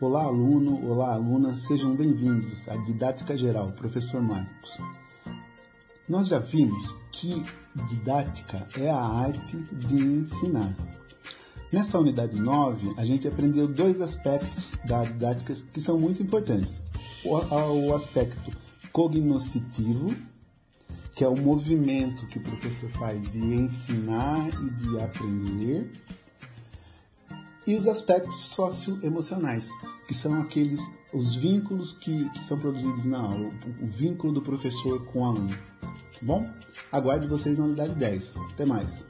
Olá, aluno, olá, aluna, sejam bem-vindos à Didática Geral, professor Marcos. Nós já vimos que didática é a arte de ensinar. Nessa unidade 9, a gente aprendeu dois aspectos da didática que são muito importantes. O, o aspecto cognoscitivo, que é o movimento que o professor faz de ensinar e de aprender, e os aspectos socioemocionais, que são aqueles os vínculos que, que são produzidos na aula, o, o vínculo do professor com o aluno. Tá bom? Aguardo vocês na unidade 10. Até mais.